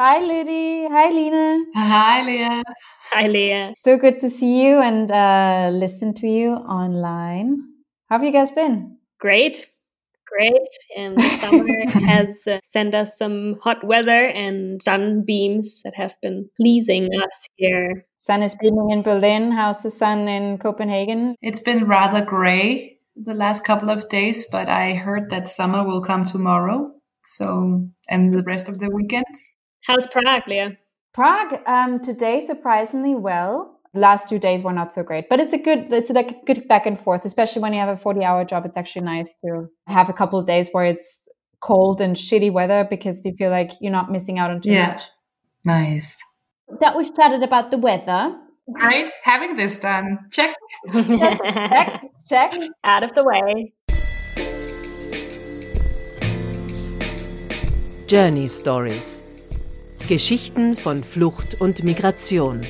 Hi, Lydie. Hi, Lena. Hi, Leah. Hi, Leah. So good to see you and uh, listen to you online. How have you guys been? Great. Great. And the summer has uh, sent us some hot weather and sunbeams that have been pleasing us here. Sun is beaming in Berlin. How's the sun in Copenhagen? It's been rather gray the last couple of days, but I heard that summer will come tomorrow. So, and the rest of the weekend. How's Prague, Leah? Prague um, today surprisingly well. Last two days were not so great, but it's a good it's like a good back and forth, especially when you have a forty hour job. It's actually nice to have a couple of days where it's cold and shitty weather because you feel like you're not missing out on too Yeah. much. Nice. That we've chatted about the weather. Right? Having this done. Check. Yes, check, check. Out of the way. Journey Stories. Geschichten von Flucht und Migration.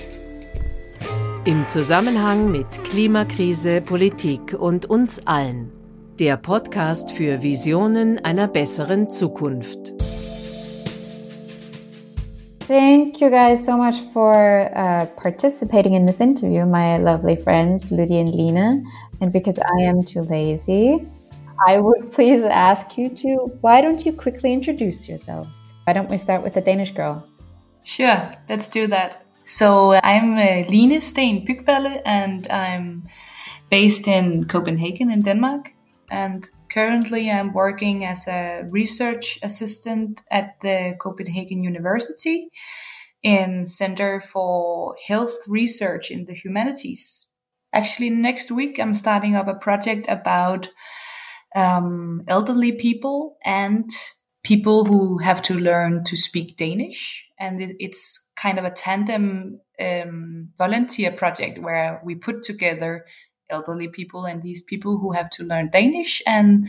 Im Zusammenhang mit Klimakrise, Politik und uns allen. Der Podcast für Visionen einer besseren Zukunft. Thank you guys so much for uh, participating in this interview, my lovely friends, Ludi and Lena. And because I am too lazy, I would please ask you to why don't you quickly introduce yourselves? Why don't we start with the Danish girl? Sure, let's do that. So I'm uh, Line Steen Bygballe and I'm based in Copenhagen in Denmark. And currently I'm working as a research assistant at the Copenhagen University in Center for Health Research in the Humanities. Actually, next week I'm starting up a project about um, elderly people and people who have to learn to speak Danish. And it, it's kind of a tandem um, volunteer project where we put together elderly people and these people who have to learn Danish and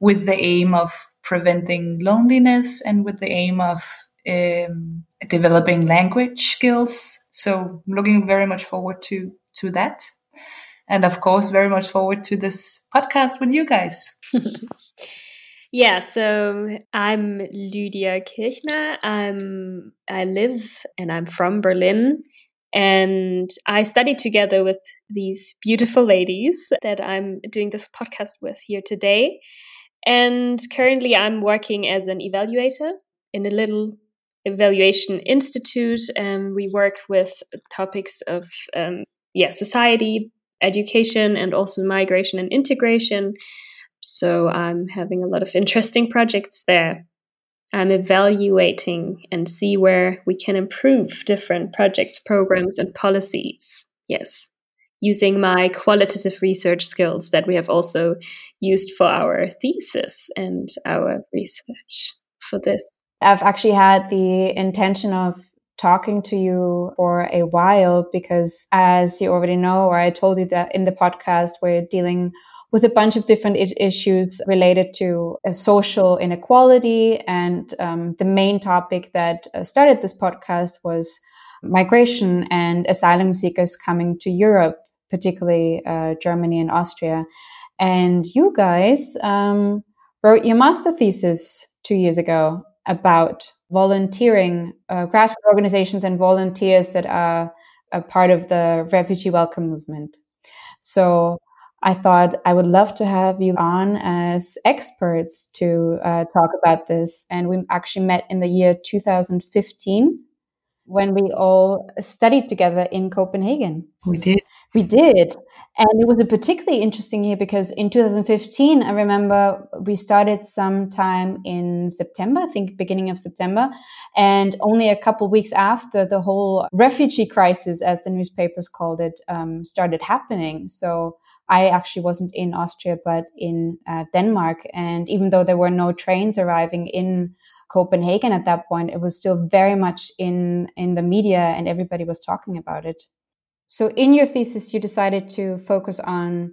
with the aim of preventing loneliness and with the aim of um, developing language skills. So looking very much forward to, to that. And of course, very much forward to this podcast with you guys. Yeah, so I'm Lydia Kirchner. I'm I live and I'm from Berlin and I studied together with these beautiful ladies that I'm doing this podcast with here today. And currently I'm working as an evaluator in a little evaluation institute and we work with topics of um, yeah, society, education and also migration and integration. So I'm having a lot of interesting projects there. I'm evaluating and see where we can improve different projects, programs, and policies. Yes, using my qualitative research skills that we have also used for our thesis and our research for this. I've actually had the intention of talking to you for a while because, as you already know, or I told you that in the podcast, we're dealing with a bunch of different I- issues related to uh, social inequality. And um, the main topic that uh, started this podcast was migration and asylum seekers coming to Europe, particularly uh, Germany and Austria. And you guys um, wrote your master thesis two years ago about volunteering, uh, grassroots organizations and volunteers that are a part of the refugee welcome movement. So I thought I would love to have you on as experts to uh, talk about this. And we actually met in the year 2015 when we all studied together in Copenhagen. We did. We did. And it was a particularly interesting year because in 2015, I remember we started sometime in September, I think beginning of September. And only a couple weeks after the whole refugee crisis, as the newspapers called it, um, started happening. So I actually wasn't in Austria, but in uh, Denmark. And even though there were no trains arriving in Copenhagen at that point, it was still very much in, in the media and everybody was talking about it. So, in your thesis, you decided to focus on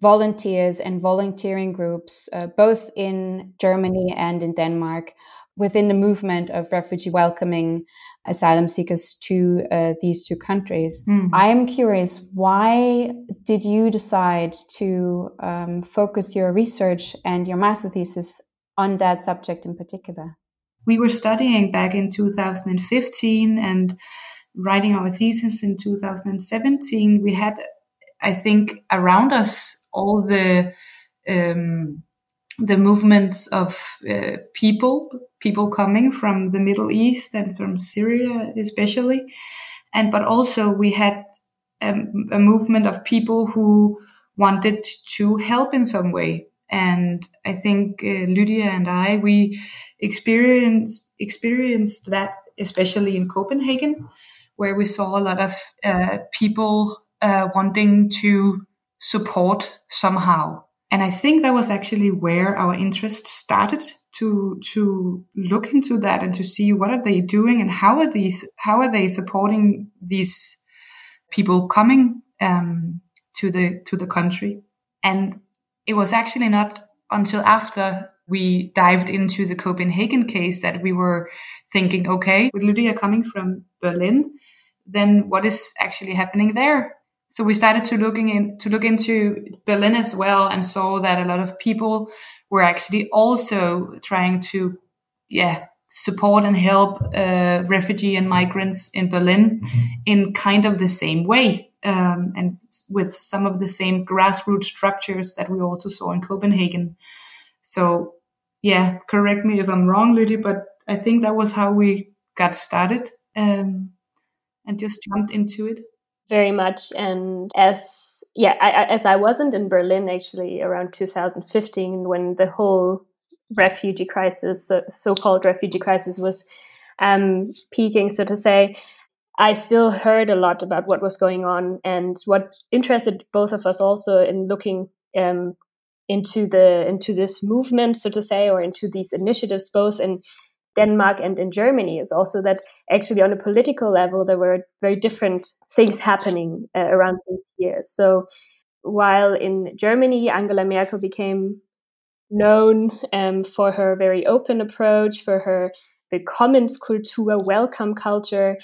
volunteers and volunteering groups, uh, both in Germany and in Denmark, within the movement of refugee welcoming asylum seekers to uh, these two countries. Mm. I am curious, why did you decide to um, focus your research and your master thesis on that subject in particular? we were studying back in 2015 and writing our thesis in 2017, we had, I think, around us all the um, the movements of uh, people, people coming from the Middle East and from Syria, especially, and but also we had um, a movement of people who wanted to help in some way. And I think uh, Lydia and I we experienced experienced that especially in Copenhagen, where we saw a lot of uh, people uh, wanting to support somehow and I think that was actually where our interest started to to look into that and to see what are they doing and how are these how are they supporting these people coming um, to the to the country. And it was actually not until after we dived into the Copenhagen case that we were thinking, okay, with Lydia coming from Berlin, then what is actually happening there? So we started to looking in to look into Berlin as well and saw that a lot of people were actually also trying to yeah support and help uh, refugee and migrants in Berlin mm-hmm. in kind of the same way um, and with some of the same grassroots structures that we also saw in Copenhagen. So yeah, correct me if I'm wrong, Lydia, but I think that was how we got started um, and just jumped into it very much. And as yeah, I, as I wasn't in Berlin actually around 2015 when the whole refugee crisis, so called refugee crisis, was um, peaking, so to say. I still heard a lot about what was going on, and what interested both of us also in looking um, into the into this movement, so to say, or into these initiatives, both in Denmark and in Germany is also that actually on a political level there were very different things happening uh, around these years. So while in Germany Angela Merkel became known um, for her very open approach, for her Willkommenskultur, welcome culture,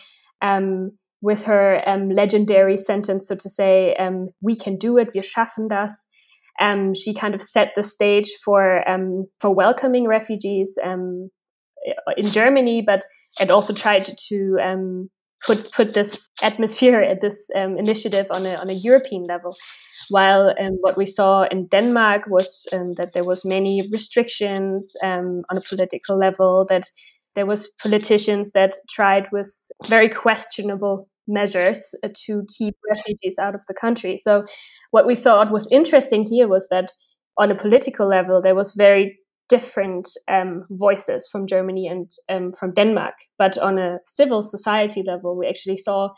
um, with her um, legendary sentence, so to say, um, "We can do it, wir schaffen das." Um, she kind of set the stage for um, for welcoming refugees, um, in Germany, but and also tried to um, put put this atmosphere at this um, initiative on a on a European level. While um, what we saw in Denmark was um, that there was many restrictions um, on a political level. That there was politicians that tried with very questionable measures uh, to keep refugees out of the country. So what we thought was interesting here was that on a political level there was very different um, voices from Germany and um, from Denmark. But on a civil society level, we actually saw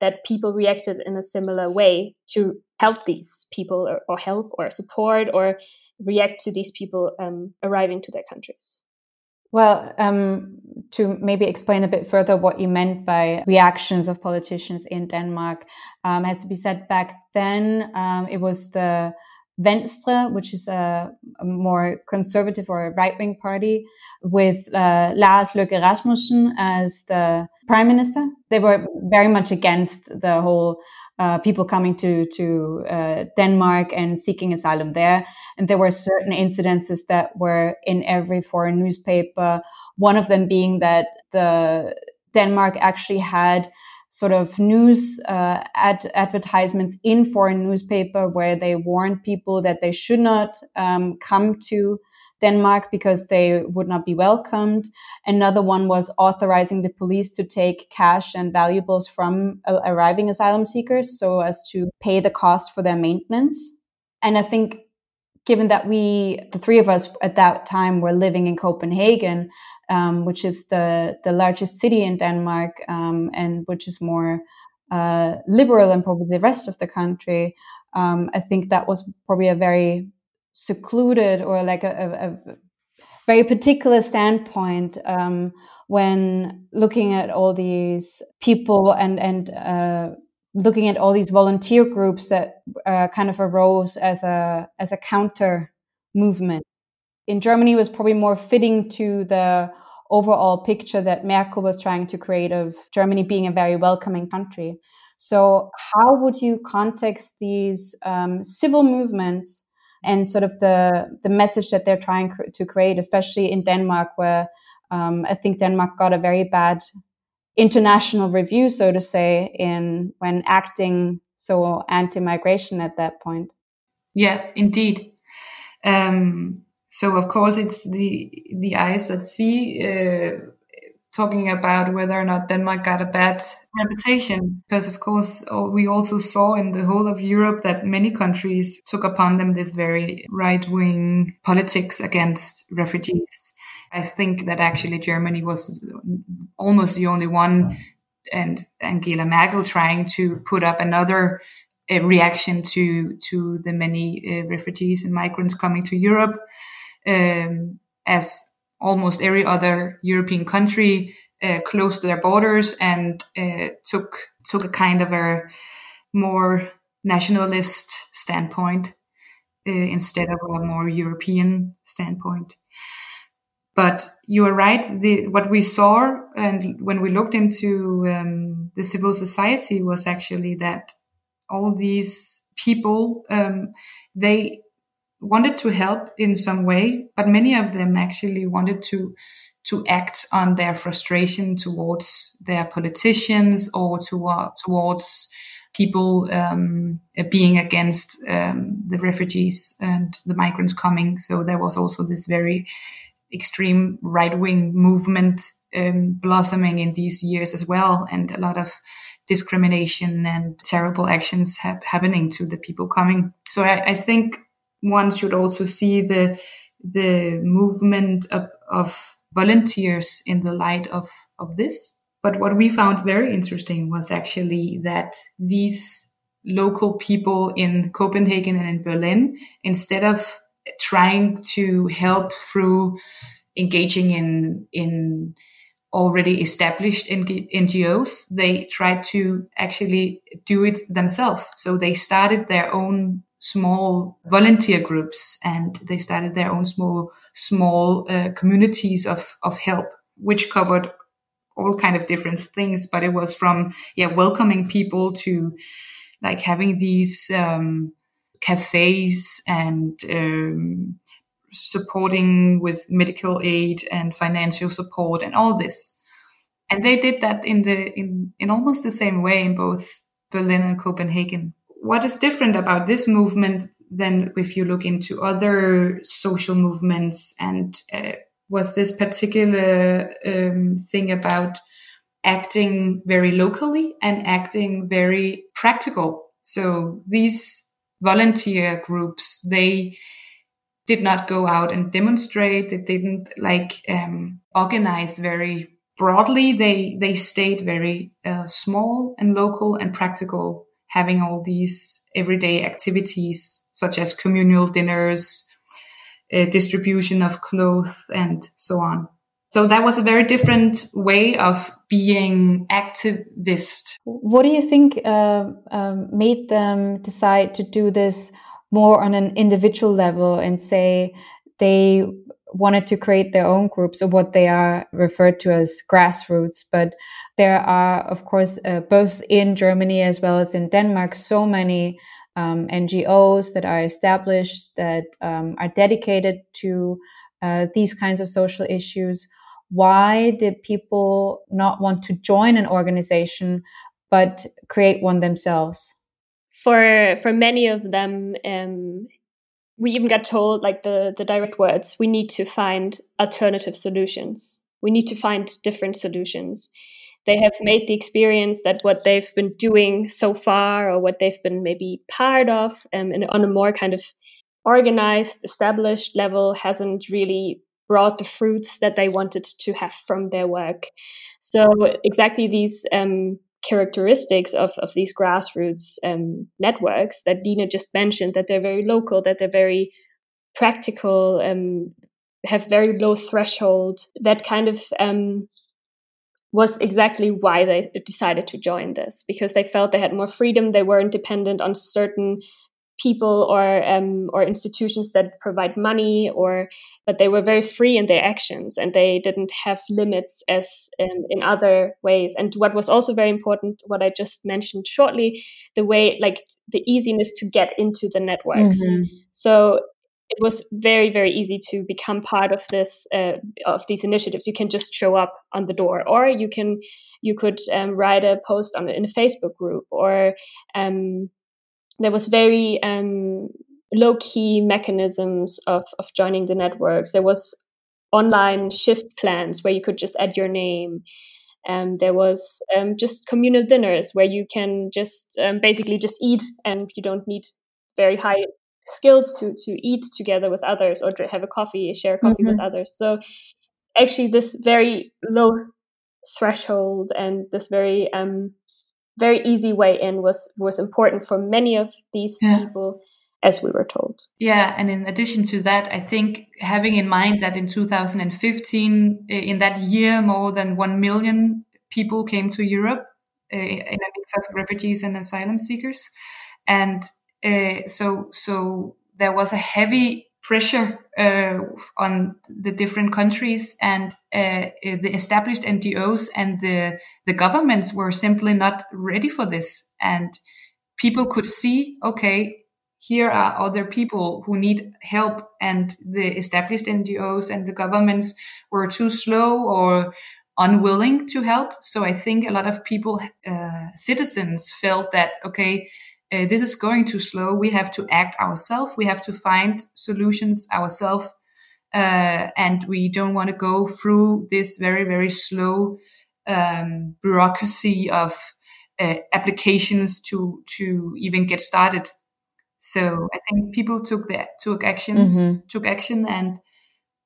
that people reacted in a similar way to help these people or, or help or support or react to these people um, arriving to their countries. Well, um, to maybe explain a bit further what you meant by reactions of politicians in Denmark, um, has to be said back then um, it was the Venstre, which is a, a more conservative or right wing party, with uh, Lars Løkke Rasmussen as the prime minister. They were very much against the whole uh, people coming to to uh, Denmark and seeking asylum there. And there were certain incidences that were in every foreign newspaper. One of them being that the Denmark actually had sort of news uh, ad- advertisements in foreign newspaper where they warned people that they should not um, come to Denmark because they would not be welcomed. Another one was authorizing the police to take cash and valuables from uh, arriving asylum seekers so as to pay the cost for their maintenance. And I think given that we, the three of us at that time, were living in Copenhagen, um, which is the the largest city in Denmark um, and which is more uh, liberal than probably the rest of the country. Um, I think that was probably a very secluded or like a, a, a very particular standpoint um, when looking at all these people and and uh, looking at all these volunteer groups that uh, kind of arose as a as a counter movement in Germany was probably more fitting to the overall picture that Merkel was trying to create of Germany being a very welcoming country. So, how would you context these um, civil movements and sort of the the message that they're trying cr- to create, especially in Denmark, where um, I think Denmark got a very bad international review, so to say, in when acting so anti-migration at that point. Yeah, indeed. Um, so of course it's the the eyes that see uh, talking about whether or not Denmark got a bad reputation because of course we also saw in the whole of Europe that many countries took upon them this very right wing politics against refugees. I think that actually Germany was almost the only one and Angela Merkel trying to put up another uh, reaction to to the many uh, refugees and migrants coming to Europe um, as almost every other European country uh, closed their borders and uh, took took a kind of a more nationalist standpoint uh, instead of a more European standpoint. But you are right. The, what we saw and when we looked into um, the civil society was actually that all these people um, they wanted to help in some way, but many of them actually wanted to to act on their frustration towards their politicians or to, uh, towards people um, being against um, the refugees and the migrants coming. So there was also this very extreme right wing movement um, blossoming in these years as well, and a lot of discrimination and terrible actions ha- happening to the people coming. So I, I, think one should also see the the movement of, of volunteers in the light of of this. But what we found very interesting was actually that these local people in Copenhagen and in Berlin, instead of trying to help through engaging in in already established NGOs, they tried to actually do it themselves. So they started their own small volunteer groups and they started their own small small uh, communities of of help, which covered all kind of different things. But it was from yeah welcoming people to like having these um, cafes and um, supporting with medical aid and financial support and all this. And they did that in the in, in almost the same way in both Berlin and Copenhagen. What is different about this movement than if you look into other social movements and uh, was this particular um, thing about acting very locally and acting very practical. So these volunteer groups, they did not go out and demonstrate. They didn't like um, organize very broadly. They they stayed very uh, small and local and practical, having all these everyday activities such as communal dinners, uh, distribution of clothes, and so on. So that was a very different way of being activist. What do you think uh, um, made them decide to do this more on an individual level and say they wanted to create their own groups or what they are referred to as grassroots. But there are, of course, uh, both in Germany as well as in Denmark, so many um, NGOs that are established that um, are dedicated to uh, these kinds of social issues why did people not want to join an organization but create one themselves? For for many of them, um, we even got told like the the direct words: we need to find alternative solutions. We need to find different solutions. They have made the experience that what they've been doing so far, or what they've been maybe part of, um, and on a more kind of organized, established level, hasn't really brought the fruits that they wanted to have from their work. So exactly these um, characteristics of, of these grassroots um, networks that Dina just mentioned, that they're very local, that they're very practical, um, have very low threshold, that kind of um, was exactly why they decided to join this because they felt they had more freedom. They weren't dependent on certain people or um, or institutions that provide money or but they were very free in their actions and they didn't have limits as um, in other ways. And what was also very important what i just mentioned shortly the way like the easiness to get into the networks. Mm-hmm. so it was very very easy to become part of this uh, of these initiatives. You can just show up on the door or you can you could um, write a post on in a facebook group or um, there was very um, low key mechanisms of, of joining the networks. There was online shift plans where you could just add your name. And there was um, just communal dinners where you can just um, basically just eat and you don't need very high skills to to eat together with others or to have a coffee share a coffee mm-hmm. with others. So actually this very low threshold and this very um very easy way in was was important for many of these yeah. people as we were told. Yeah, and in addition to that, I think having in mind that in 2015, in that year, more than 1 million people came to Europe uh, in a mix of refugees and asylum seekers. And uh, so, so there was a heavy pressure uh, on the different countries and uh, the established NGOs and the the governments were simply not ready for this. And people could see okay here are other people who need help and the established NGOs and the governments were too slow or unwilling to help. So I think a lot of people uh, citizens felt that okay uh, this is going too slow. We have to act ourselves. We have to find solutions ourselves. Uh, and we don't want to go through this very, very slow um, bureaucracy of uh, applications to to even get started. So I think people took the took actions, mm-hmm. took action, and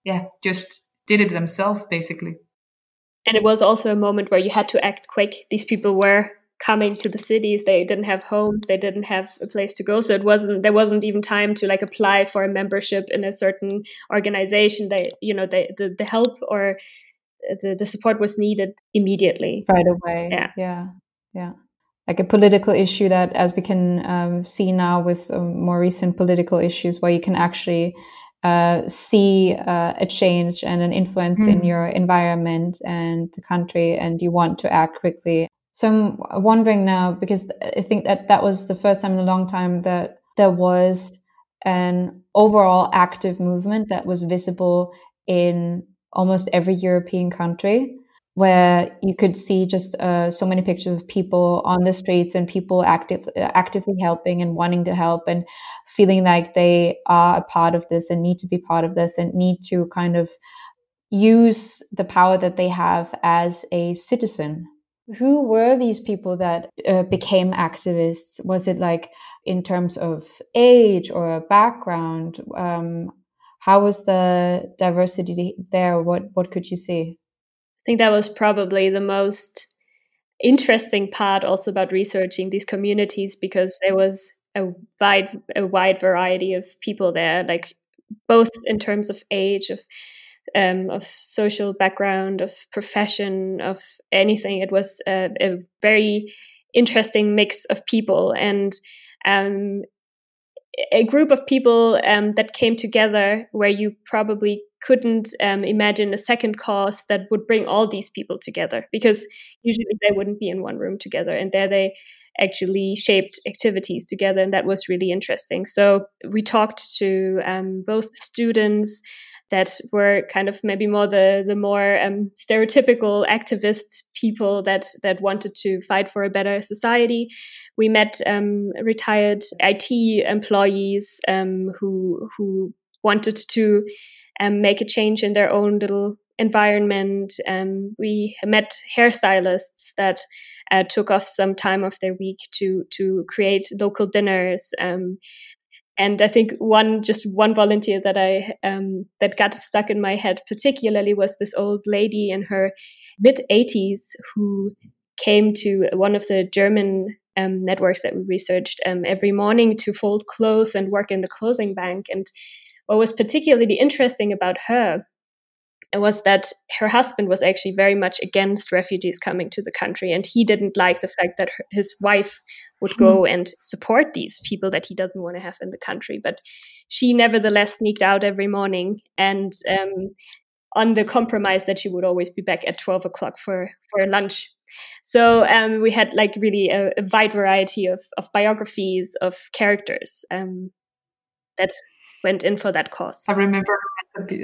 yeah, just did it themselves basically. And it was also a moment where you had to act quick. These people were coming to the cities. They didn't have homes. They didn't have a place to go. So it wasn't there wasn't even time to like apply for a membership in a certain organization. They you know they, the, the help or the, the support was needed immediately. Right away. Yeah. Yeah. Yeah. Like a political issue that as we can um, see now with um, more recent political issues where you can actually uh, see uh, a change and an influence mm. in your environment and the country and you want to act quickly so I'm wondering now because I think that that was the first time in a long time that there was an overall active movement that was visible in almost every European country, where you could see just uh, so many pictures of people on the streets and people active, actively helping and wanting to help and feeling like they are a part of this and need to be part of this and need to kind of use the power that they have as a citizen who were these people that uh, became activists? Was it like in terms of age or background? Um, how was the diversity there? What what could you see? I think that was probably the most interesting part also about researching these communities because there was a wide a wide variety of people there, like both in terms of age, of um, of social background, of profession, of anything. It was a, a very interesting mix of people and um, a group of people um, that came together where you probably couldn't um, imagine a second cause that would bring all these people together because usually they wouldn't be in one room together and there they actually shaped activities together and that was really interesting so we talked to um, both students that were kind of maybe more the the more um, stereotypical activist people that that wanted to fight for a better society. We met um, retired IT employees um, who who wanted to um, make a change in their own little environment. Um, we met hairstylists that uh, took off some time of their week to to create local dinners. And I think one just one volunteer that I um, that got stuck in my head particularly was this old lady in her mid 80s who came to one of the German um, networks that we researched um, every morning to fold clothes and work in the clothing bank. And what was particularly interesting about her was that her husband was actually very much against refugees coming to the country and he didn't like the fact that her, his wife would go hmm. and support these people that he doesn't want to have in the country but she nevertheless sneaked out every morning and um, on the compromise that she would always be back at 12 o'clock for for lunch so um, we had like really a, a, wide variety of, of biographies of characters um, that went in for that cause. I remember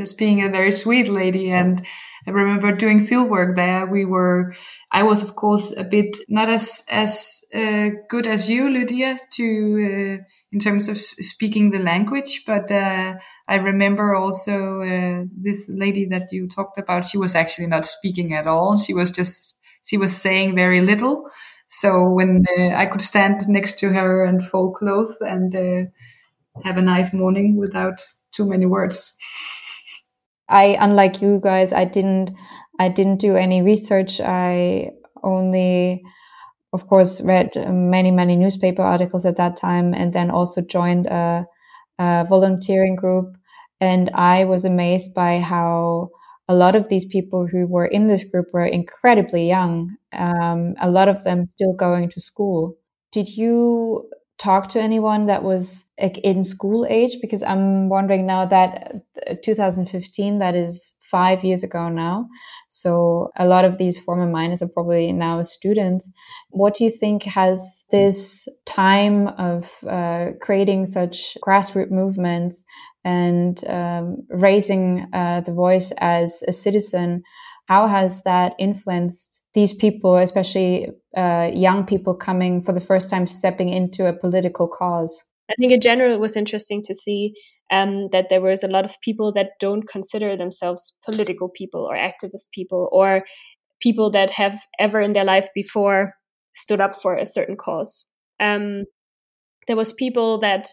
as being a very sweet lady, and I remember doing field work there. We were, I was of course a bit not as as uh, good as you, Lydia, to uh, in terms of speaking the language, but uh, I remember also uh, this lady that you talked about. She was actually not speaking at all. She was just she was saying very little. So when uh, I could stand next to her and fold clothes and uh, have a nice morning without too many words. I, unlike you guys, I didn't, I didn't do any research. I only, of course, read many, many newspaper articles at that time, and then also joined a, a volunteering group. And I was amazed by how a lot of these people who were in this group were incredibly young. Um, a lot of them still going to school. Did you talk to anyone that was like, in school age? Because I'm wondering now that uh, 2015, that is five years ago now. So a lot of these former minors are probably now students. What do you think has this time of uh, creating such grassroots movements and um, raising uh, the voice as a citizen? How has that influenced these people, especially uh, young people coming for the first time stepping into a political cause? I think in general it was interesting to see um, that there was a lot of people that don't consider themselves political people or activist people or people that have ever in their life before stood up for a certain cause. Um, there was people that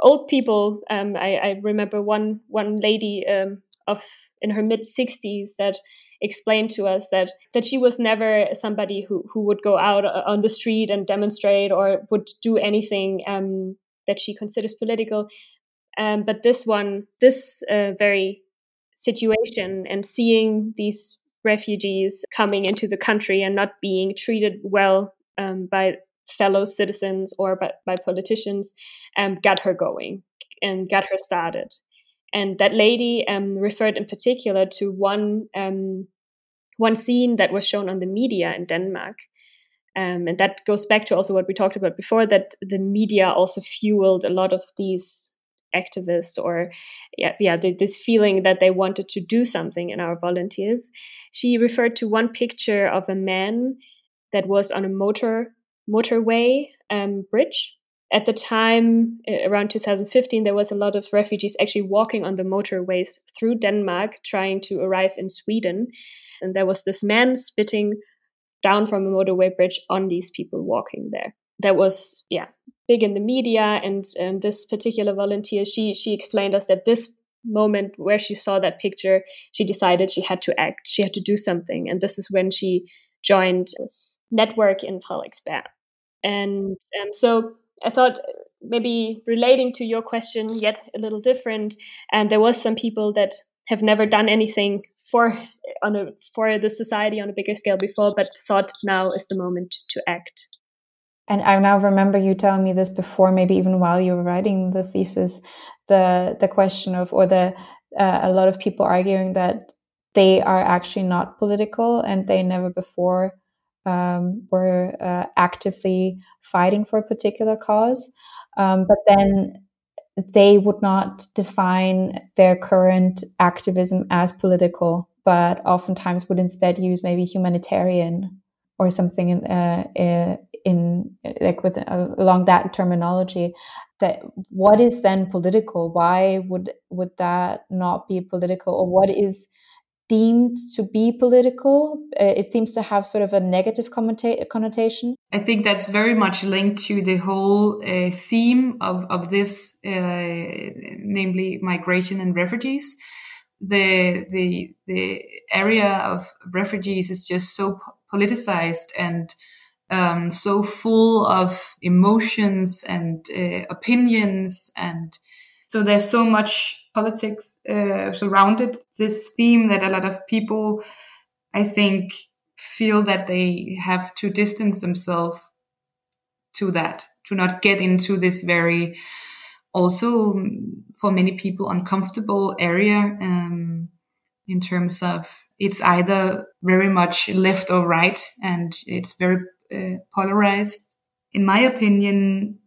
old people. Um, I, I, remember one one lady um, of in her mid sixties that explained to us that that she was never somebody who who would go out uh, on the street and demonstrate or would do anything um, that she considers political. Um, but this one, this uh, very situation, and seeing these refugees coming into the country and not being treated well um, by fellow citizens or by, by politicians, um, got her going and got her started. And that lady um, referred in particular to one um, one scene that was shown on the media in Denmark. Um, and that goes back to also what we talked about before that the media also fueled a lot of these activists or yeah, yeah the, this feeling that they wanted to do something in our volunteers. She referred to one picture of a man that was on a motor motorway um, bridge at the time around 2015 there was a lot of refugees actually walking on the motorways through denmark trying to arrive in sweden. And there was this man spitting down from a motorway bridge on these people walking there. That was yeah big in the media. And um, this particular volunteer she she explained us that this moment where she saw that picture she decided she had to act. She had to do something. And this is when she joined this network in Frederiksberg. And um, so I thought maybe relating to your question, yet a little different. And there was some people that have never done anything for on a for the society on a bigger scale before, but thought now is the moment to act. And I now remember you telling me this before, maybe even while you were writing the thesis, the the question of or the uh, a lot of people arguing that they are actually not political and they never before um, were uh, actively fighting for a particular cause, um, but then they would not define their current activism as political, but oftentimes would instead use maybe humanitarian or something in uh, in like with uh, along that terminology. That what is then political? Why would would that not be political, or what is deemed to be political. Uh, it seems to have sort of a negative connotation. I think that's very much linked to the whole uh, theme of, of this, uh, namely migration and refugees. The, the, the area of refugees is just so politicized and um, so full of emotions and uh, opinions and so there's so much politics uh, surrounded this theme that a lot of people, I think, feel that they have to distance themselves to that, to not get into this very, also for many people, uncomfortable area um, in terms of it's either very much left or right, and it's very uh, polarized. In my opinion,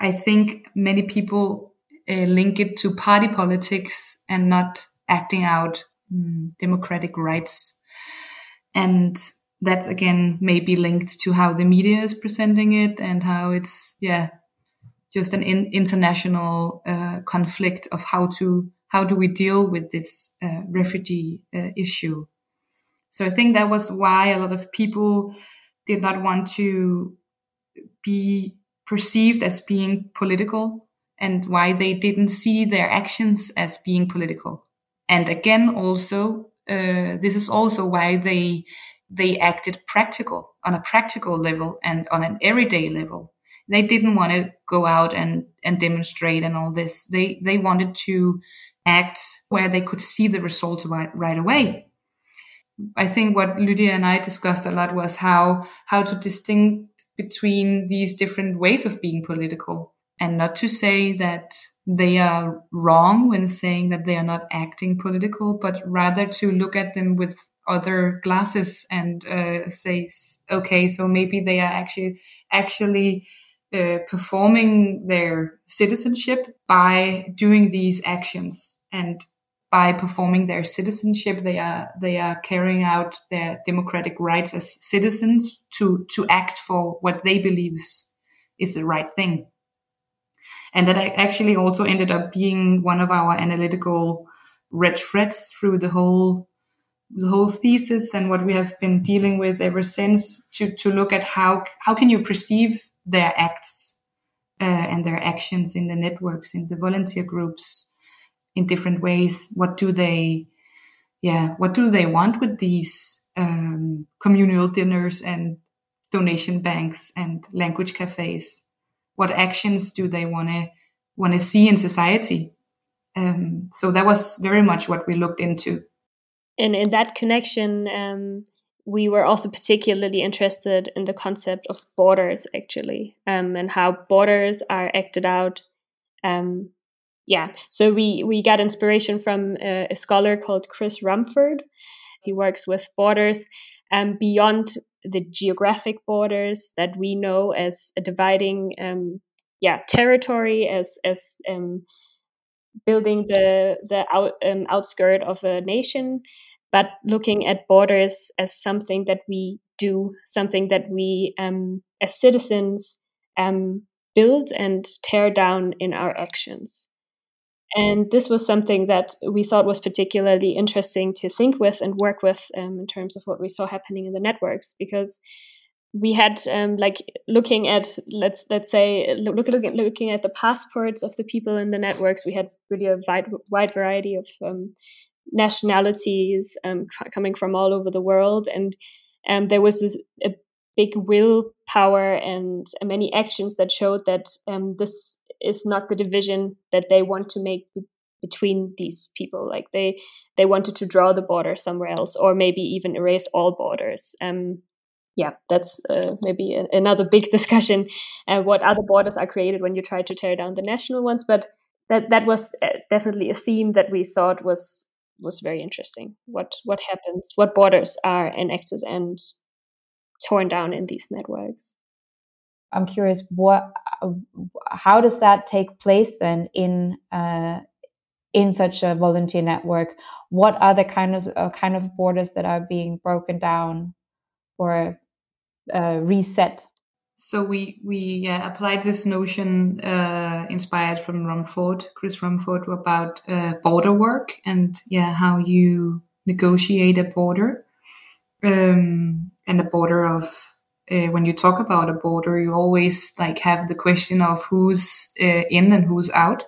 I think many people uh, link it to party politics and not acting out um, democratic rights. And that's again maybe linked to how the media is presenting it and how it's yeah just an in, international uh, conflict of how to how do we deal with this uh, refugee uh, issue. So I think that was why a lot of people did not want to be perceived as being political and why they didn't see their actions as being political. And again, also, uh, this is also why they they acted practical on a practical level and on an everyday level. They didn't want to go out and, and demonstrate and all this. They they wanted to act where they could see the results right, right away. I think what Lydia and I discussed a lot was how how to distinct between these different ways of being political and not to say that they are wrong when saying that they are not acting political, but rather to look at them with other glasses and uh, say, okay, so maybe they are actually actually uh, performing their citizenship by doing these actions. And by performing their citizenship they are they are carrying out their democratic rights as citizens to to act for what they believe is the right thing and that actually also ended up being one of our analytical red threads through the whole the whole thesis and what we have been dealing with ever since to to look at how how can you perceive their acts uh, and their actions in the networks, in the volunteer groups, in different ways. What do they, yeah, what do they want with these um, communal dinners and donation banks and language cafes? What actions do they want to want to see in society? Um, so that was very much what we looked into. And in that connection, um, we were also particularly interested in the concept of borders, actually, um, and how borders are acted out. Um, yeah, so we we got inspiration from a, a, scholar called Chris Rumford. He works with borders um, beyond the geographic borders that we know as a dividing, um, yeah, territory as as um, building the the out, um, outskirt of a nation but looking at borders as something that we do, something that we um, as citizens um, build and tear down in our actions. And this was something that we thought was particularly interesting to think with and work with um, in terms of what we saw happening in the networks, because we had um, like looking at let's let's say look, look, looking at the passports of the people in the networks. We had really a wide wide variety of um, nationalities um, coming from all over the world, and um, there was this a big willpower and many actions that showed that um, this is not the division that they want to make between these people. Like they they wanted to draw the border somewhere else, or maybe even erase all borders. Um, yeah, that's uh, maybe a, another big discussion. Uh, what other borders are created when you try to tear down the national ones? But that that was uh, definitely a theme that we thought was was very interesting. What what happens? What borders are enacted and torn down in these networks? I'm curious. What? How does that take place then in uh, in such a volunteer network? What are the kind of uh, kind of borders that are being broken down or uh, reset so we we uh, applied this notion uh, inspired from Rumford, Chris Rumford, about uh, border work and yeah how you negotiate a border um, and a border of uh, when you talk about a border you always like have the question of who's uh, in and who's out.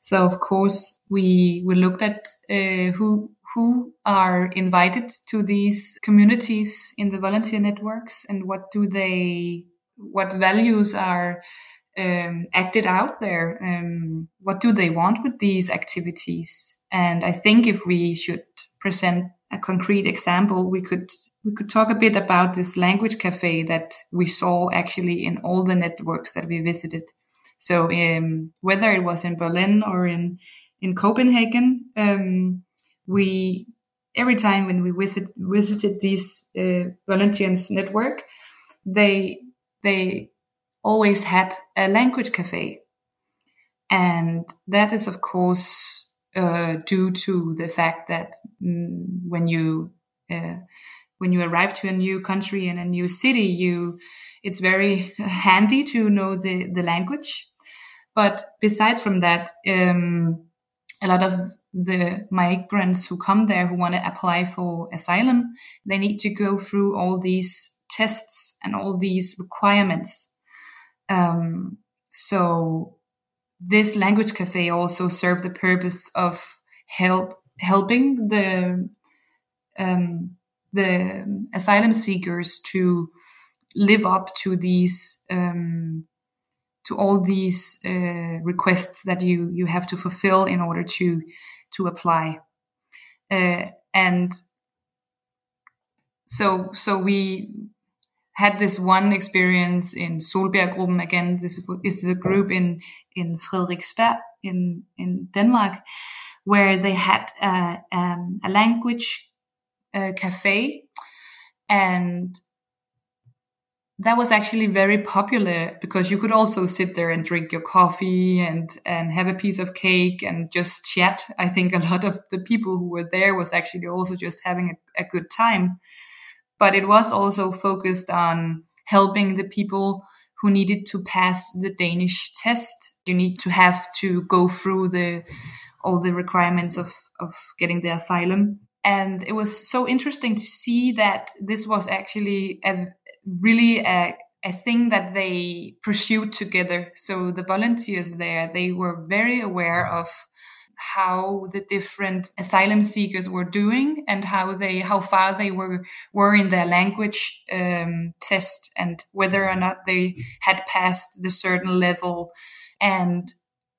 So of course we we looked at uh, who who are invited to these communities in the volunteer networks and what do they what values are um, acted out there. Um, what do they want with these activities? And I think if we should present a concrete example, we could we could talk a bit about this language cafe that we saw actually in all the networks that we visited. So um, whether it was in Berlin or in in Copenhagen, um, we every time when we visit visited these uh, volunteers network, they they always had a language cafe. And that is, of course, uh, due to the fact that mm, when you uh, when you arrive to a new country and a new city, you it's very handy to know the the language. But besides from that, um, a lot of the migrants who come there who want to apply for asylum, they need to go through all these tests and all these requirements. Um, so this language cafe also served the purpose of help helping the um, the asylum seekers to live up to these um, to all these uh, requests that you you have to fulfill in order to to apply. Uh, and so so we had this one experience in Solbjerggruppen again. This is a group in in Frederiksberg in in Denmark, where they had a, um, a language uh, cafe, and that was actually very popular because you could also sit there and drink your coffee and and have a piece of cake and just chat. I think a lot of the people who were there was actually also just having a, a good time but it was also focused on helping the people who needed to pass the Danish test. You need to have to go through the all the requirements of of getting the asylum. And it was so interesting to see that this was actually a really a, a thing that they pursued together. So the volunteers there, they were very aware of how the different asylum seekers were doing and how they how far they were were in their language um, test and whether or not they had passed the certain level. And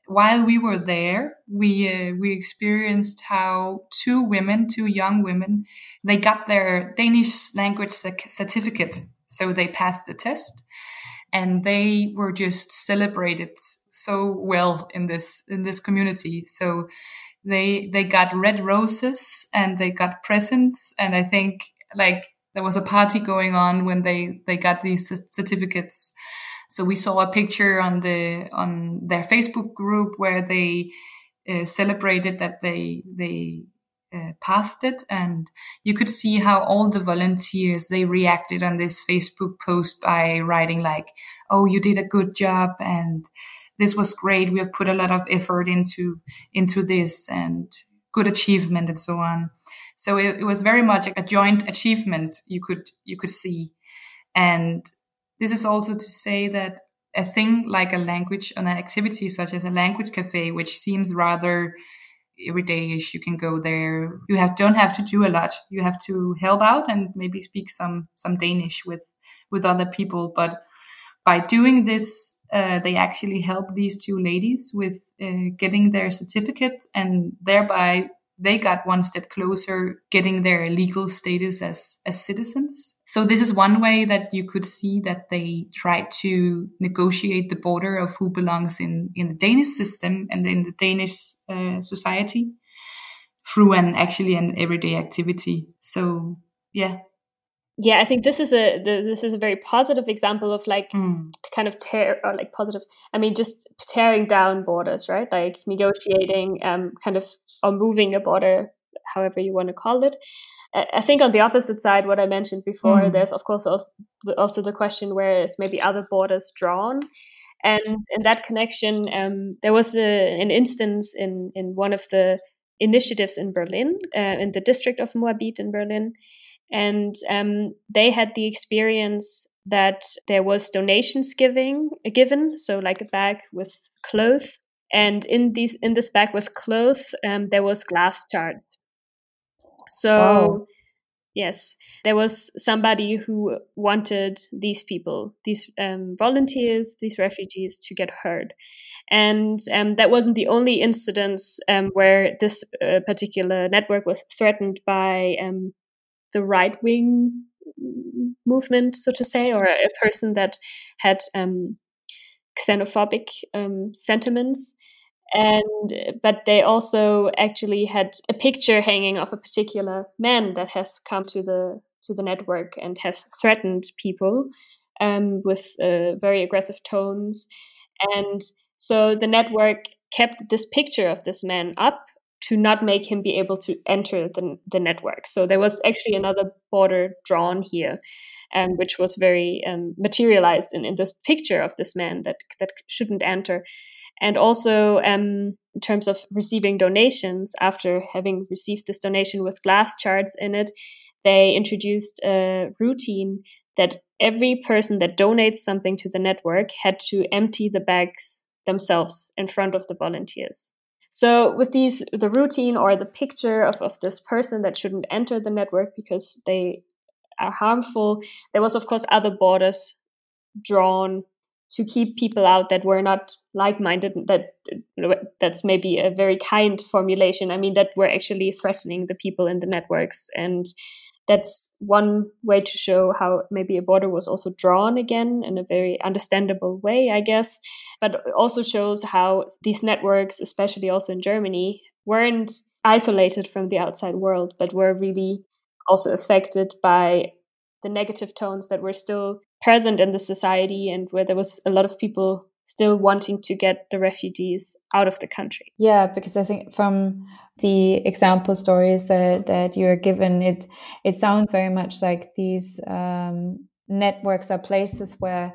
while we were there we uh, we experienced how two women two young women they got their danish language certificate. So they passed the test and they were just celebrated so well in this in this community. So they they got red roses and they got presents. And i think like there was a party going on when they they got these certificates. So we saw a picture on the on their facebook group where they uh, celebrated that they they uh, passed it and you could see how all the volunteers they reacted on this facebook post by writing like oh you did a good job and this was great. We have put a lot of effort into into this and good achievement and so on. So it, it was very much a joint achievement you could you could see. And this is also to say that a thing like a language on an activity such as a language cafe which seems rather every day ish you can go there. You have don't have to do a lot. You have to help out and maybe speak some some danish with with other people. But by doing this uh, they actually help these two ladies with uh, getting their certificate and thereby they got one step closer getting their legal status as as citizens. So this is one way that you could see that they tried to negotiate the border of who belongs in in the danish system and in the danish uh, society through an actually an everyday activity. So yeah. Yeah i think this is a this is a very positive example of like mm. kind of tear or like positive i mean just tearing down borders right? Like negotiating um kind of or moving a border however you want to call it. I think on the opposite side what i mentioned before mm. there's of course also, also the question where is maybe other borders drawn. And in that connection um, there was a, an instance in in one of the initiatives in berlin uh, in the district of moabit in berlin. And um, they had the experience that there was donations giving given so like a bag with clothes and in these in this bag with clothes um, there was glass shards so wow. yes there was somebody who wanted these people these um, volunteers these refugees to get heard and um, that wasn't the only incidence um, where this uh, particular network was threatened by um, the right wing movement, so to say, or a person that had um, xenophobic um, sentiments. And but they also actually had a picture hanging of a particular man that has come to the to the network and has threatened people um, with uh, very aggressive tones. And so the network kept this picture of this man up to not make him be able to enter the, the network. So there was actually another border drawn here, um, which was very um, materialized in, in this picture of this man that that shouldn't enter. And also, um, in terms of receiving donations, after having received this donation with glass shards in it, they introduced a routine that every person that donates something to the network had to empty the bags themselves in front of the volunteers. So with these, the routine or the picture of, of this person that shouldn't enter the network because they are harmful, there was of course other borders drawn to keep people out that were not like-minded that that's maybe a very kind formulation. I mean that were actually threatening the people in the networks and that's one way to show how maybe a border was also drawn again in a very understandable way, I guess. But also shows how these networks, especially also in Germany, weren't isolated from the outside world, but were really also affected by the negative tones that were still present in the society and where there was a lot of people still wanting to get the refugees out of the country. Yeah, because I think from the example stories that that you're given, it it sounds very much like these um, networks are places where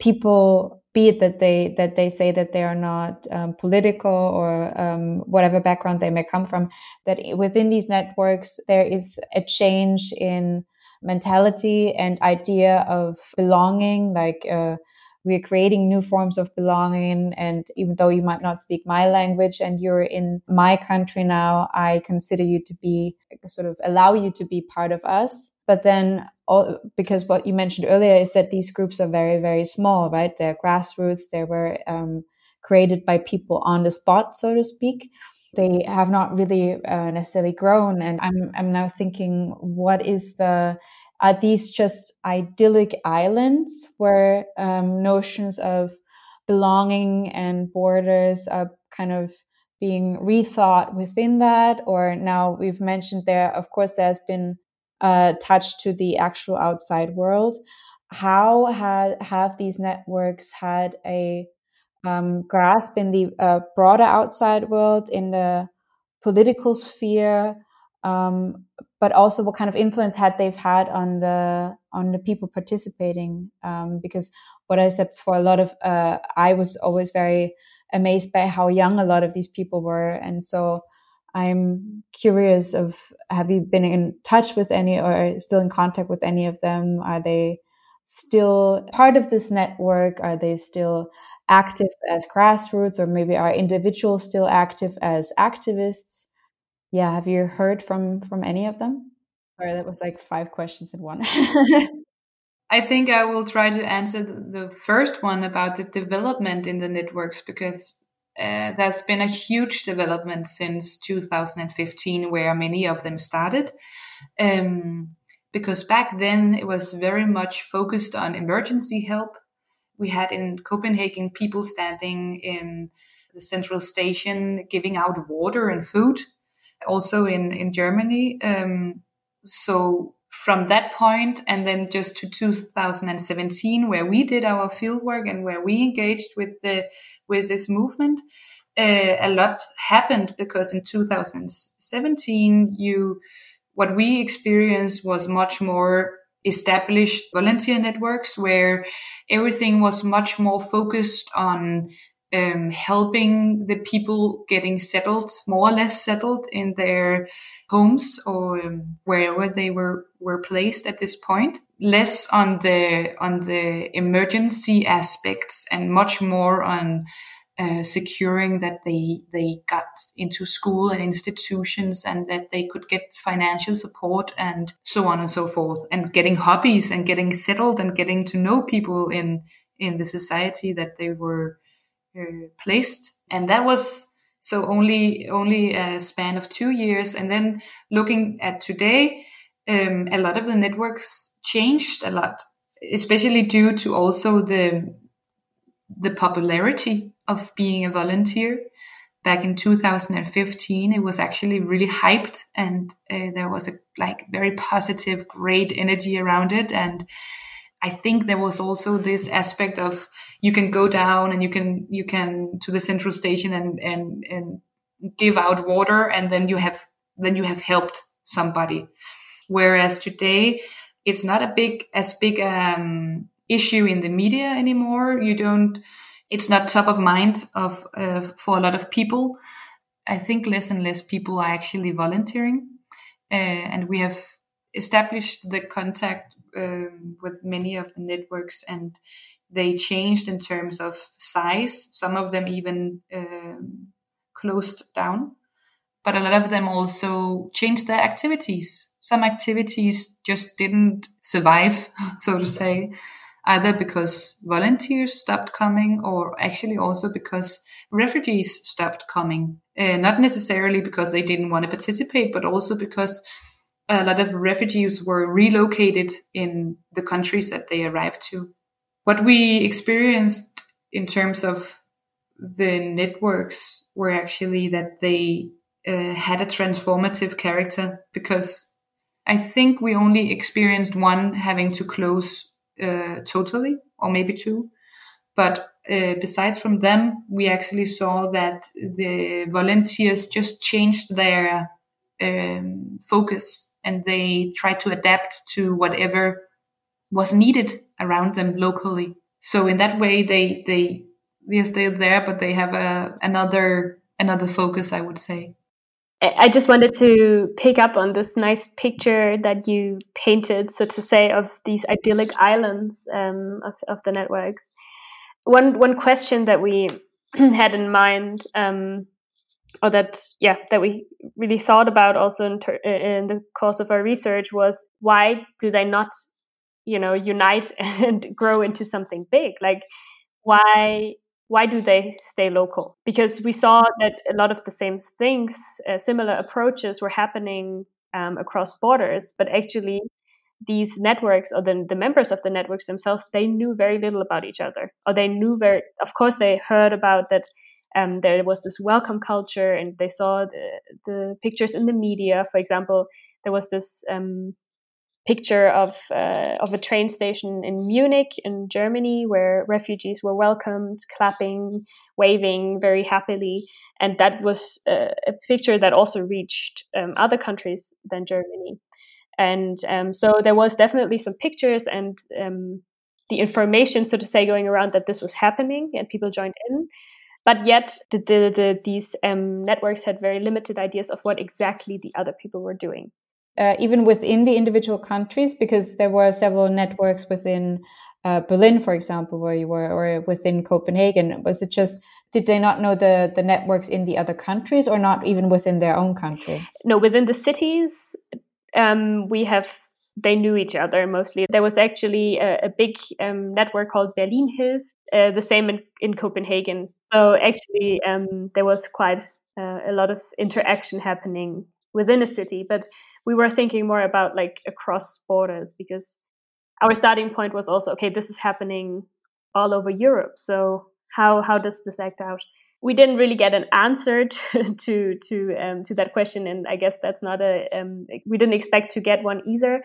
people, be it that they that they say that they are not um, political or um, whatever background they may come from, that within these networks there is a change in mentality and idea of belonging, like. Uh, we're creating new forms of belonging. And even though you might not speak my language and you're in my country now, I consider you to be sort of allow you to be part of us. But then, all, because what you mentioned earlier is that these groups are very, very small, right? They're grassroots. They were um, created by people on the spot, so to speak they have not really uh, necessarily grown and i'm i'm now thinking what is the are these just idyllic islands where um, notions of belonging and borders are kind of being rethought within that? Or now we've mentioned there, of course, there's been a touch to the actual outside world. How ha- have these networks had a um, grasp in the uh, broader outside world, in the political sphere? Um, but also what kind of influence had they've had on the on the people participating um, because what i said for a lot of uh, i was always very amazed by how young a lot of these people were. And so i'm curious of have you been in touch with any or still in contact with any of them? Are they still part of this network? Are they still active as grassroots or maybe are individuals still active as activists yeah have you heard from from any of them? Sorry that was like five questions in one? I think i will try to answer the first one about the development in the networks because uh, there's been a huge development since 2015 where many of them started. Um, because back then it was very much focused on emergency help. We had in copenhagen people standing in the central station giving out water and food also in in Germany. Um, so from that point and then just to 2017 where we did our fieldwork and where we engaged with the with this movement uh, a lot happened because in 2017 you what we experienced was much more established volunteer networks where everything was much more focused on um, helping the people getting settled, more or less settled in their homes or um, wherever they were were placed at this point. Less on the on the emergency aspects and much more on uh, securing that they they got into school and institutions and that they could get financial support and so on and so forth and getting hobbies and getting settled and getting to know people in in the society that they were placed, and that was so only only a span of two years. And then looking at today, um, a lot of the networks changed a lot, especially due to also the the popularity of being a volunteer. Back in 2015, it was actually really hyped, and uh, there was a like very positive, great energy around it, and I think there was also this aspect of you can go down and you can you can to the central station and and and give out water and then you have then you have helped somebody. Whereas today it's not a big as big um, issue in the media anymore. You don't. It's not top of mind of uh, for a lot of people. I think less and less people are actually volunteering, uh, and we have established the contact um, with many of the networks, and they changed in terms of size. Some of them even um, closed down, but a lot of them also changed their activities. Some activities just didn't survive, so to say either because volunteers stopped coming or actually also because refugees stopped coming. Uh, not necessarily because they didn't want to participate, but also because a lot of refugees were relocated in the countries that they arrived to. What we experienced in terms of the networks were actually that they uh, had a transformative character because I think we only experienced one having to close uh, totally, or maybe two. But uh, besides from them, we actually saw that the volunteers just changed their um, focus and they tried to adapt to whatever was needed around them locally. So in that way, they they they are still there, but they have a another another focus, I would say. I just wanted to pick up on this nice picture that you painted, so to say, of these idyllic islands um, of, of the networks. One one question that we had in mind, um, or that yeah, that we really thought about also in, ter- in the course of our research was why do they not, you know, unite and grow into something big? Like why why do they stay local? Because we saw that a lot of the same things, uh, similar approaches were happening um, across borders, but actually these networks or the, the members of the networks themselves, they knew very little about each other. Or they knew very, of course, they heard about that um, there was this welcome culture and they saw the, the pictures in the media. For example, there was this um, picture of uh, of a train station in Munich in Germany where refugees were welcomed, clapping, waving very happily, and that was uh, a picture that also reached um, other countries than Germany. And um, so there was definitely some pictures and um, the information, so to say, going around that this was happening and people joined in. But yet, the, the, the, these um, networks had very limited ideas of what exactly the other people were doing uh, even within the individual countries, because there were several networks within uh, Berlin, for example, where you were, or within Copenhagen. Was it just did they not know the the networks in the other countries, or not even within their own country? No, within the cities, um, we have they knew each other mostly. There was actually a, a big um, network called Berlin hilft, uh, the same in, in Copenhagen. So actually, um, there was quite uh, a lot of interaction happening within a city, but we were thinking more about like across borders because our starting point was also okay, this is happening all over Europe. So how how does this act out? We didn't really get an answer to to to, um, to that question, and I guess that's not a um, we didn't expect to get one either.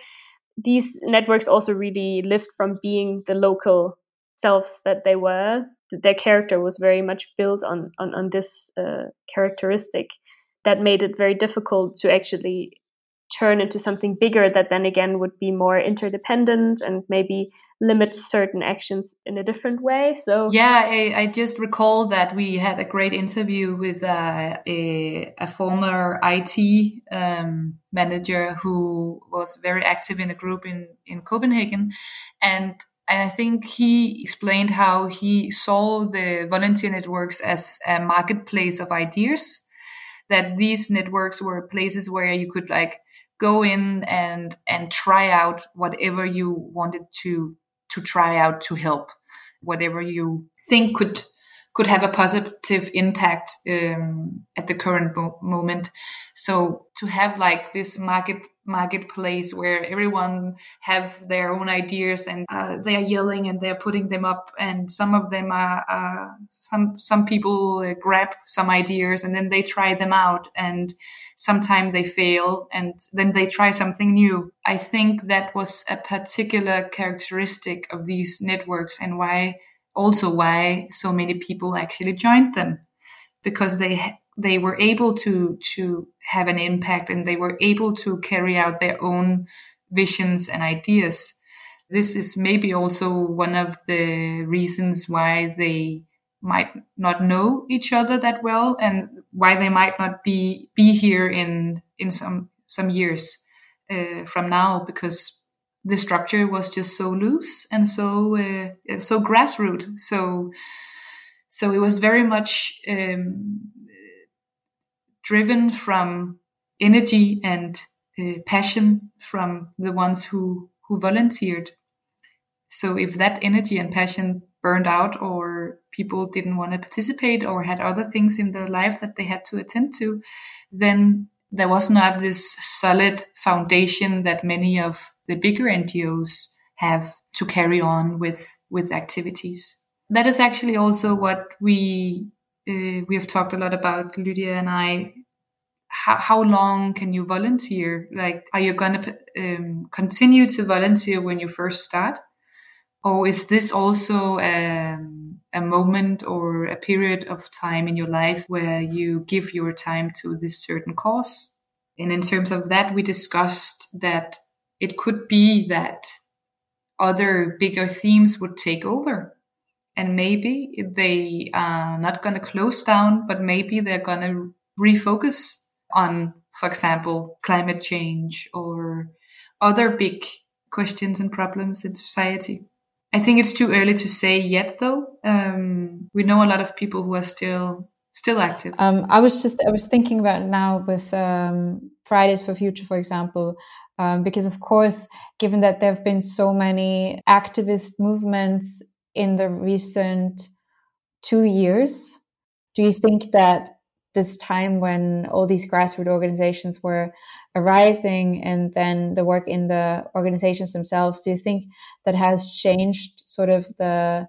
These networks also really lived from being the local selves that they were. Their character was very much built on on, on this uh, characteristic that made it very difficult to actually turn into something bigger that then again would be more interdependent and maybe limit certain actions in a different way. So yeah i, I just recall that we had a great interview with uh, a, a former it um, manager who was very active in a group in, in copenhagen. And I think he explained how he saw the volunteer networks as a marketplace of ideas that these networks were places where you could like go in and and try out whatever you wanted to to try out to help. Whatever you think could could have a positive impact um, at the current mo- moment. So to have like this market marketplace where everyone have their own ideas and uh, they are yelling and they're putting them up and some of them are uh, some some people uh, grab some ideas and then they try them out and sometimes they fail and then they try something new. I think that was a particular characteristic of these networks and why also why so many people actually joined them because they they were able to to have an impact and they were able to carry out their own visions and ideas. This is maybe also one of the reasons why they might not know each other that well and why they might not be be here in in some some years uh, from now because the structure was just so loose and so uh, so grassroots. So so it was very much um, driven from energy and uh, passion from the ones who who volunteered. So if that energy and passion burned out or people didn't want to participate or had other things in their lives that they had to attend to, then there was not this solid foundation that many of the bigger NGOs have to carry on with with activities. That is actually also what we uh, we have talked a lot about Lydia and I how, how long can you volunteer? Like, are you going to um, continue to volunteer when you first start? Or is this also um, a moment or a period of time in your life where you give your time to this certain cause? And in terms of that, we discussed that it could be that other bigger themes would take over. And maybe they are not going to close down, but maybe they're going to refocus on, for example, climate change or other big questions and problems in society. I think it's too early to say yet, though. Um, we know a lot of people who are still still active. Um, I was just I was thinking about now with um, Fridays for Future, for example, um, because of course, given that there have been so many activist movements in the recent two years, do you think that this time when all these grassroots organizations were arising and then the work in the organizations themselves do you think that has changed sort of the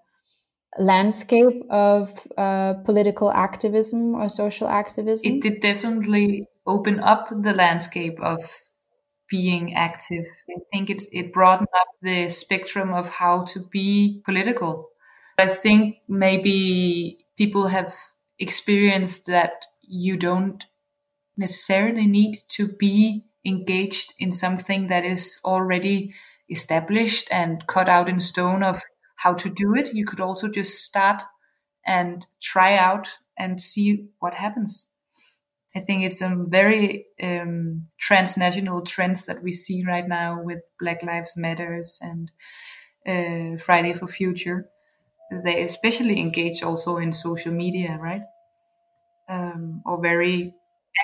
landscape of uh, political activism or social activism? It did definitely open up the landscape of being active i think it, it broadened up the spectrum of how to be political i think maybe people have experienced that you don't necessarily need to be engaged in something that is already established and cut out in stone of how to do it. You could also just start and try out and see what happens. I think it's some very um, transnational trends that we see right now with Black Lives Matters and uh, Friday for Future. They especially engage also in social media, right? um, or very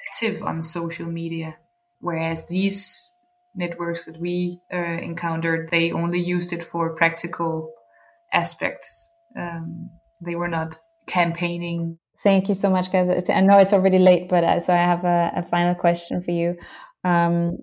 active on social media. Whereas these networks that we uh, encountered, they only used it for practical aspects. Um, they were not campaigning. Thank you so much, guys. I know it's already late, but uh, so I have a, a final question for you. Um,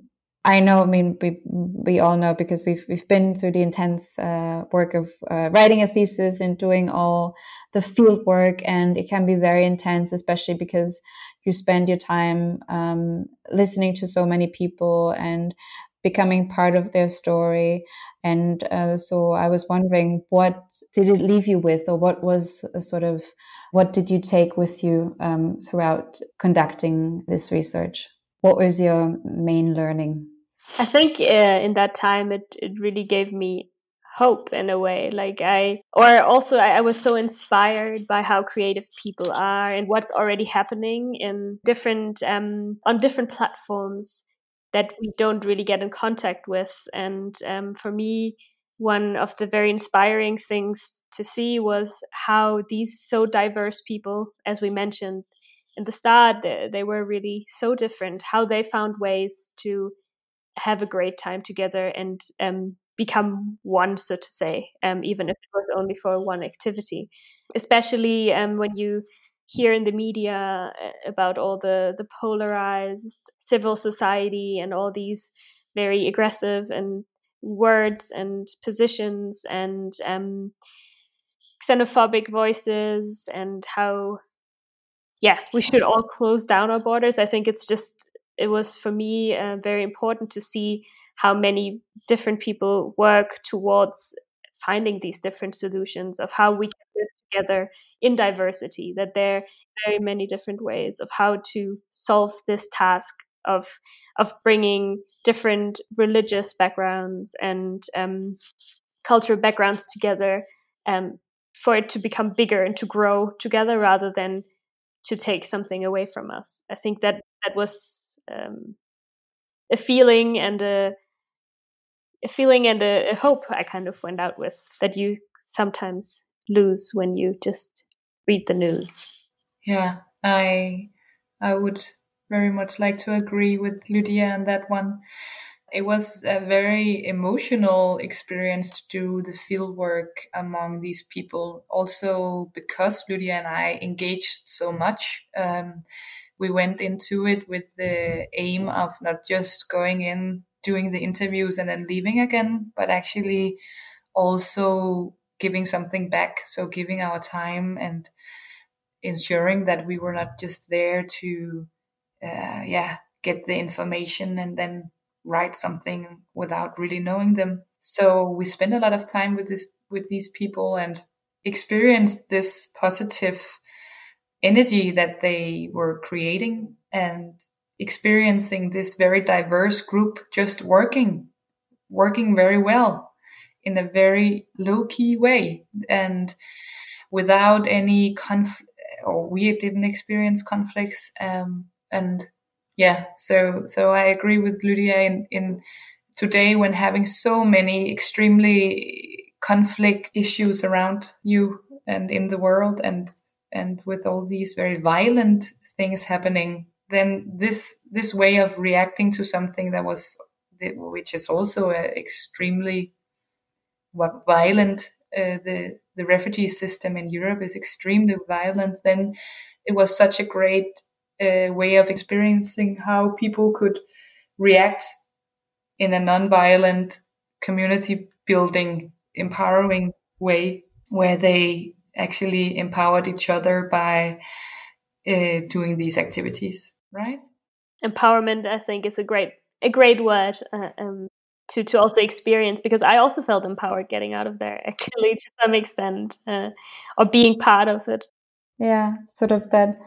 I know. I mean, we we all know because we've we've been through the intense uh, work of uh, writing a thesis and doing all the field work, and it can be very intense, especially because you spend your time um, listening to so many people and becoming part of their story. And uh, so, I was wondering, what did it leave you with, or what was a sort of what did you take with you um, throughout conducting this research? What was your main learning? I think uh, in that time it, it really gave me hope in a way like i or also I, I, was so inspired by how creative people are and what's already happening in different um, on different platforms that we don't really get in contact with and um, for me one of the very inspiring things to see was how these so diverse people as we mentioned in the start they, they were really so different how they found ways to have a great time together and um, become one, so to say, um, even if it was only for one activity. Especially um, when you hear in the media uh, about all the, the polarized civil society and all these very aggressive and words and positions and um, xenophobic voices and how yeah we should all close down our borders. I think it's just it was for me uh, very important to see how many different people work towards finding these different solutions of how we can live together in diversity that there are very many different ways of how to solve this task of of bringing different religious backgrounds and um, cultural backgrounds together um, for it to become bigger and to grow together rather than to take something away from us. I think that that was um, a feeling and a, a feeling and a, a hope I kind of went out with that you sometimes lose when you just read the news. Yeah, I I would very much like to agree with Lydia on that one. It was a very emotional experience to do the field work among these people. Also, because Lydia and I engaged so much, um, we went into it with the aim of not just going in, doing the interviews, and then leaving again, but actually also giving something back. So, giving our time and ensuring that we were not just there to uh, yeah, get the information and then write something without really knowing them. So we spend a lot of time with this with these people and experienced this positive energy that they were creating and experiencing this very diverse group just working working very well in a very low key way and without any conflict or we didn't experience conflicts um, and yeah so so i agree with lydia in in today when having so many extremely conflict issues around you and in the world and and with all these very violent things happening then this this way of reacting to something that was which is also extremely violent uh, the the refugee system in Europe is extremely violent then it was such a great uh, way of experiencing how people could react in a non-violent community building empowering way where they actually empowered each other by uh, doing these activities right? Empowerment i think is a great a great word uh, um, to to also experience because i also felt empowered getting out of there actually to some extent uh, or being part of it. Yeah sort of that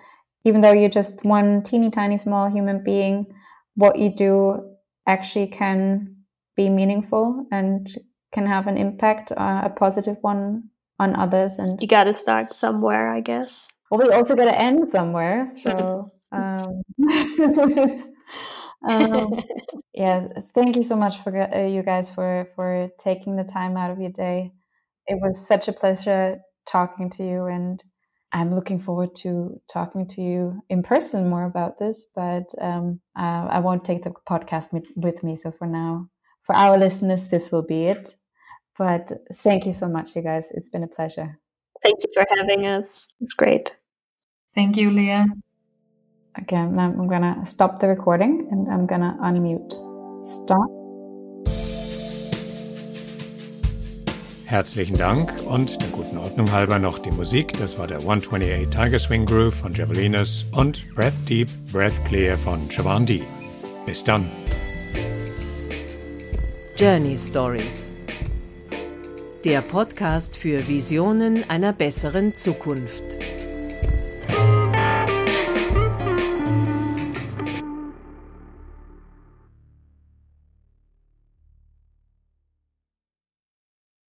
even though you're just one teeny tiny small human being, what you do actually can be meaningful and can have an impact, uh, a positive one on others. And you got to start somewhere, I guess. Well, we also got to end somewhere. So, um, um, yeah, thank you so much for uh, you guys for for taking the time out of your day. It was such a pleasure talking to you and I'm looking forward to talking to you in person more about this, but um, uh, I won't take the podcast with me. So for now, for our listeners, this will be it. But thank you so much, you guys. It's been a pleasure. Thank you for having us. It's great. Thank you, Leah. Okay, now I'm going to stop the recording and I'm going to unmute. Stop. Herzlichen Dank und der guten Ordnung halber noch die Musik. Das war der 128 Tiger Swing Groove von Javelinus und Breath Deep, Breath Clear von D. Bis dann. Journey Stories. Der Podcast für Visionen einer besseren Zukunft.